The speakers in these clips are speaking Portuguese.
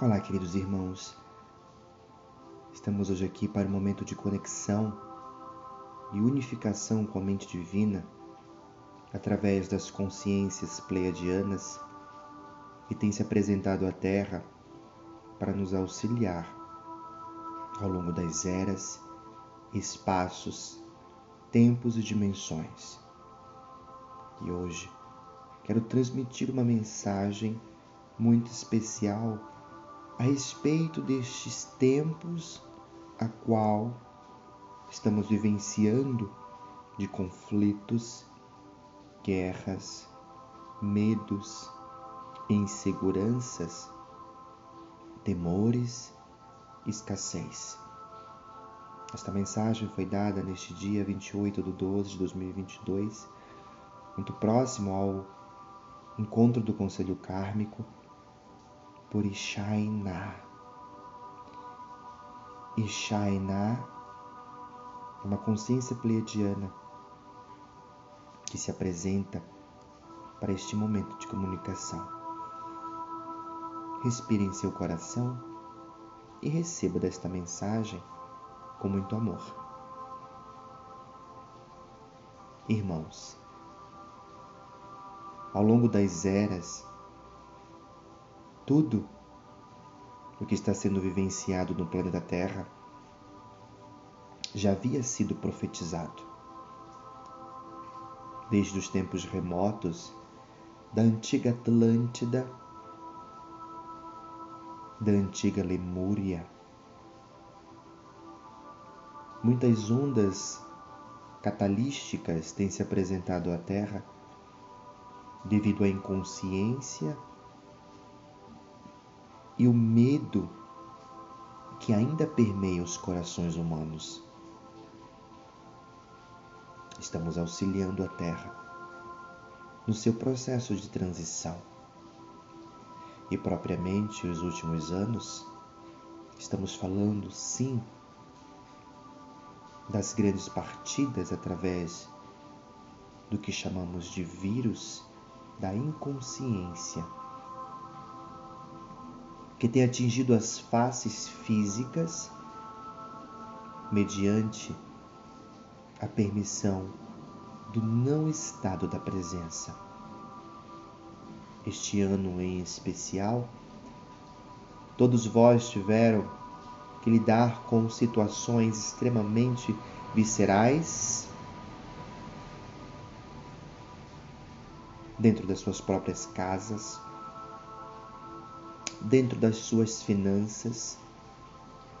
Olá, queridos irmãos. Estamos hoje aqui para um momento de conexão e unificação com a mente divina através das consciências pleiadianas que têm se apresentado à Terra para nos auxiliar ao longo das eras, espaços, tempos e dimensões. E hoje quero transmitir uma mensagem muito especial a respeito destes tempos a qual estamos vivenciando de conflitos, guerras, medos, inseguranças, temores, escassez. Esta mensagem foi dada neste dia 28 de 12 de 2022, muito próximo ao encontro do Conselho Kármico por Ixainá. Ixainá é uma consciência pleiadiana que se apresenta para este momento de comunicação. Respire em seu coração e receba desta mensagem com muito amor. Irmãos, ao longo das eras, tudo o que está sendo vivenciado no planeta Terra já havia sido profetizado. Desde os tempos remotos da antiga Atlântida, da antiga Lemúria, muitas ondas catalísticas têm se apresentado à Terra devido à inconsciência e o medo que ainda permeia os corações humanos. Estamos auxiliando a Terra no seu processo de transição. E propriamente os últimos anos, estamos falando sim das grandes partidas através do que chamamos de vírus da inconsciência que tem atingido as faces físicas mediante a permissão do não estado da presença. Este ano em especial, todos vós tiveram que lidar com situações extremamente viscerais dentro das suas próprias casas, dentro das suas finanças,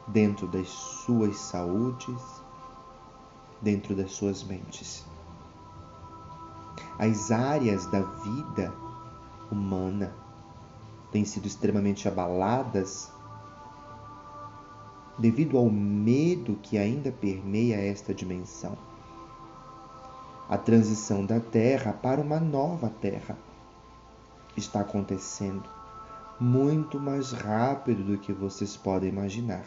dentro das suas saúdes, dentro das suas mentes. As áreas da vida humana têm sido extremamente abaladas devido ao medo que ainda permeia esta dimensão. A transição da Terra para uma nova Terra está acontecendo muito mais rápido do que vocês podem imaginar.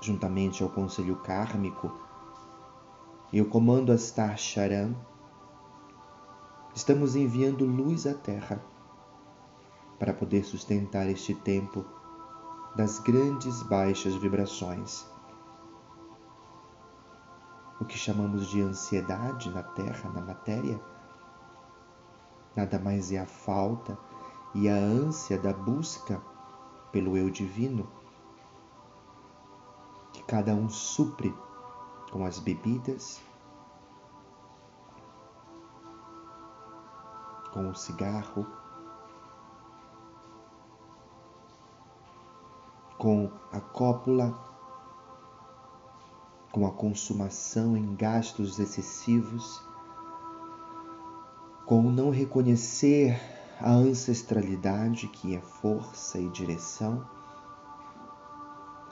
Juntamente ao Conselho Kármico e o Comando Astar Charan, estamos enviando luz à Terra para poder sustentar este tempo das grandes baixas vibrações. O que chamamos de ansiedade na Terra, na matéria, nada mais é a falta e a ânsia da busca pelo eu divino, que cada um supre com as bebidas, com o cigarro, com a cópula, com a consumação em gastos excessivos, com o não reconhecer a ancestralidade que é força e direção,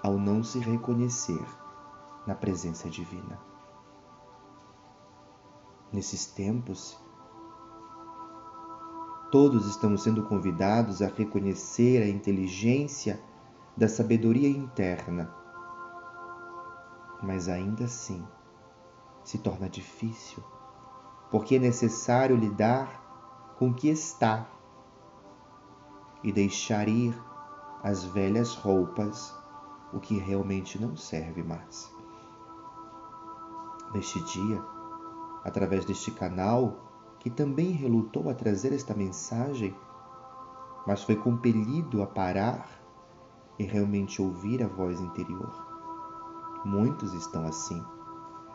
ao não se reconhecer na presença divina. Nesses tempos, todos estamos sendo convidados a reconhecer a inteligência da sabedoria interna, mas ainda assim se torna difícil, porque é necessário lidar com o que está e deixar ir as velhas roupas, o que realmente não serve mais. Neste dia, através deste canal, que também relutou a trazer esta mensagem, mas foi compelido a parar e realmente ouvir a voz interior. Muitos estão assim,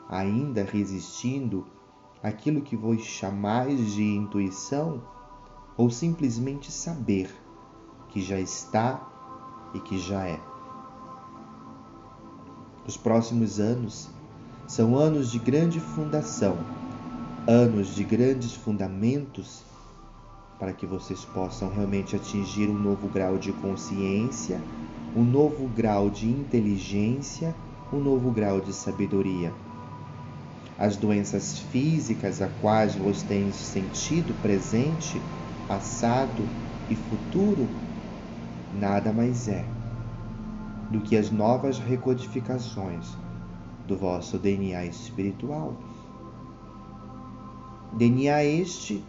ainda resistindo àquilo que vos chamais de intuição ou simplesmente saber que já está e que já é. Os próximos anos são anos de grande fundação, anos de grandes fundamentos para que vocês possam realmente atingir um novo grau de consciência, um novo grau de inteligência, um novo grau de sabedoria. As doenças físicas a quais você tem sentido presente, passado e futuro nada mais é do que as novas recodificações do vosso DNA espiritual. DNA este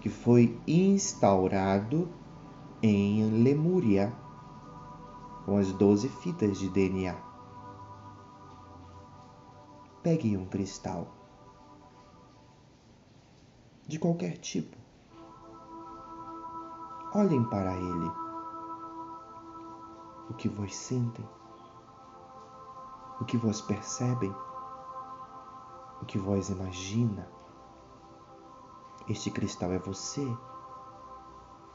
que foi instaurado em Lemúria com as doze fitas de DNA. Pegue um cristal de qualquer tipo. Olhem para ele. O que vos sentem? O que vos percebem? O que vos imagina? Este cristal é você.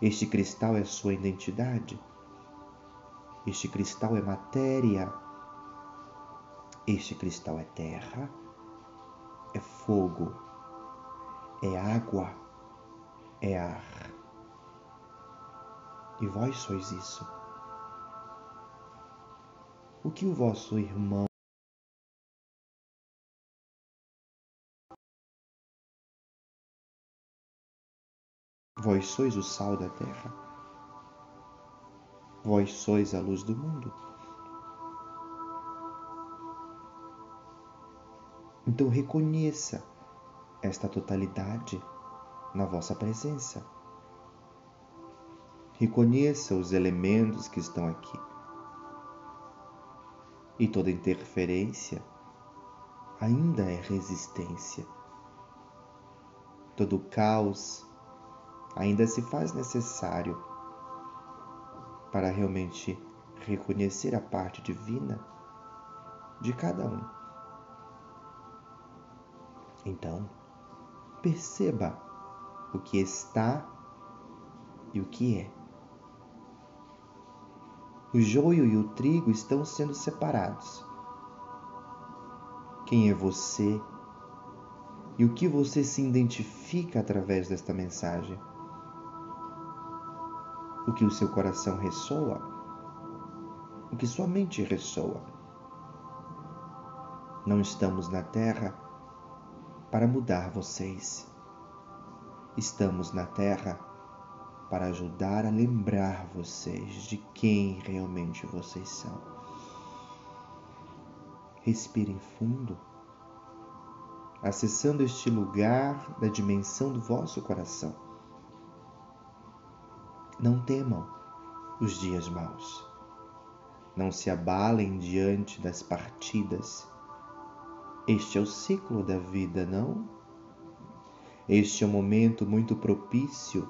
Este cristal é sua identidade. Este cristal é matéria. Este cristal é terra, é fogo, é água, é ar. E vós sois isso. O que o vosso irmão Vós sois o sal da terra. Vós sois a luz do mundo. Então reconheça esta totalidade na vossa presença. Reconheça os elementos que estão aqui. E toda interferência ainda é resistência. Todo caos ainda se faz necessário para realmente reconhecer a parte divina de cada um. Então, perceba o que está e o que é. O joio e o trigo estão sendo separados. Quem é você e o que você se identifica através desta mensagem? o que o seu coração ressoa, o que sua mente ressoa. Não estamos na terra para mudar vocês. Estamos na terra para ajudar a lembrar vocês de quem realmente vocês são. Respirem fundo, acessando este lugar da dimensão do vosso coração não temam os dias maus. Não se abalem diante das partidas. Este é o ciclo da vida, não? Este é um momento muito propício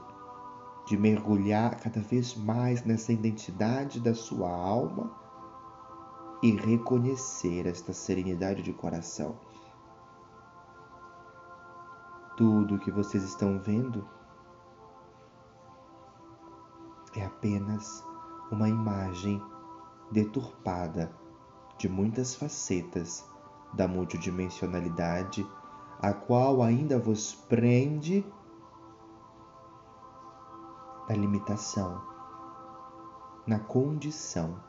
de mergulhar cada vez mais nessa identidade da sua alma e reconhecer esta serenidade de coração. Tudo que vocês estão vendo é apenas uma imagem deturpada de muitas facetas da multidimensionalidade, a qual ainda vos prende na limitação, na condição,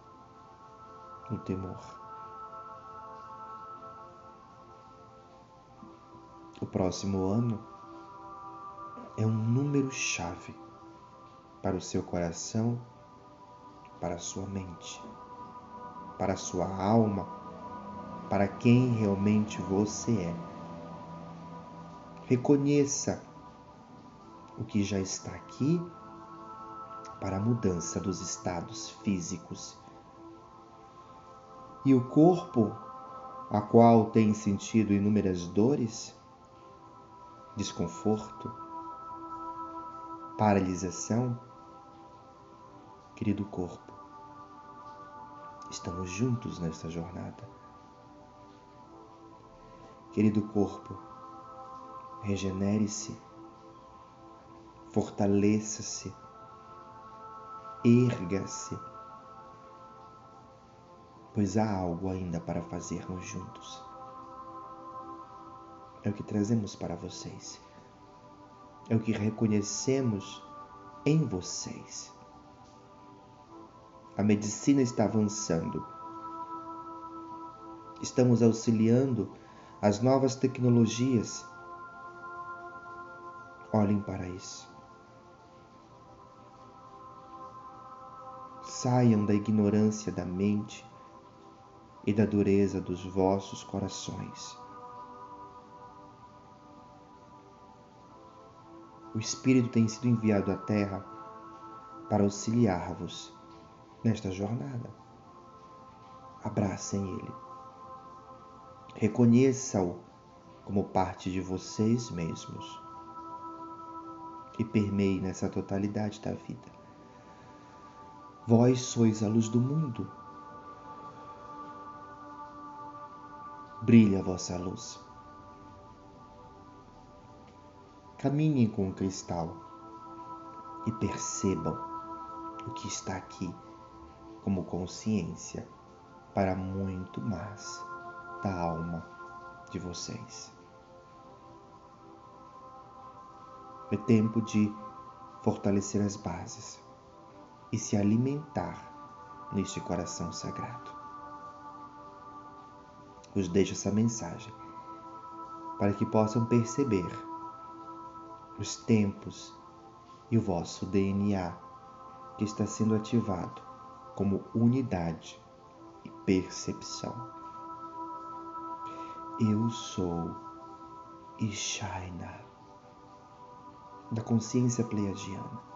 no temor. O próximo ano é um número-chave para o seu coração, para a sua mente, para a sua alma, para quem realmente você é. Reconheça o que já está aqui para a mudança dos estados físicos. E o corpo, a qual tem sentido inúmeras dores, desconforto, paralisação, querido corpo, estamos juntos nesta jornada. Querido corpo, regenere-se, fortaleça-se, erga-se, pois há algo ainda para fazermos juntos. É o que trazemos para vocês, é o que reconhecemos em vocês. A medicina está avançando, estamos auxiliando as novas tecnologias. Olhem para isso. Saiam da ignorância da mente e da dureza dos vossos corações. O Espírito tem sido enviado à Terra para auxiliar-vos nesta jornada. Abracem Ele. Reconheça-o como parte de vocês mesmos e permeie nessa totalidade da vida. Vós sois a luz do mundo. Brilha a vossa luz. Caminhem com o cristal e percebam o que está aqui como consciência para muito mais da alma de vocês. É tempo de fortalecer as bases e se alimentar neste coração sagrado. Os deixo essa mensagem para que possam perceber os tempos e o vosso DNA que está sendo ativado como unidade e percepção. Eu sou Ishaina, da consciência pleiadiana.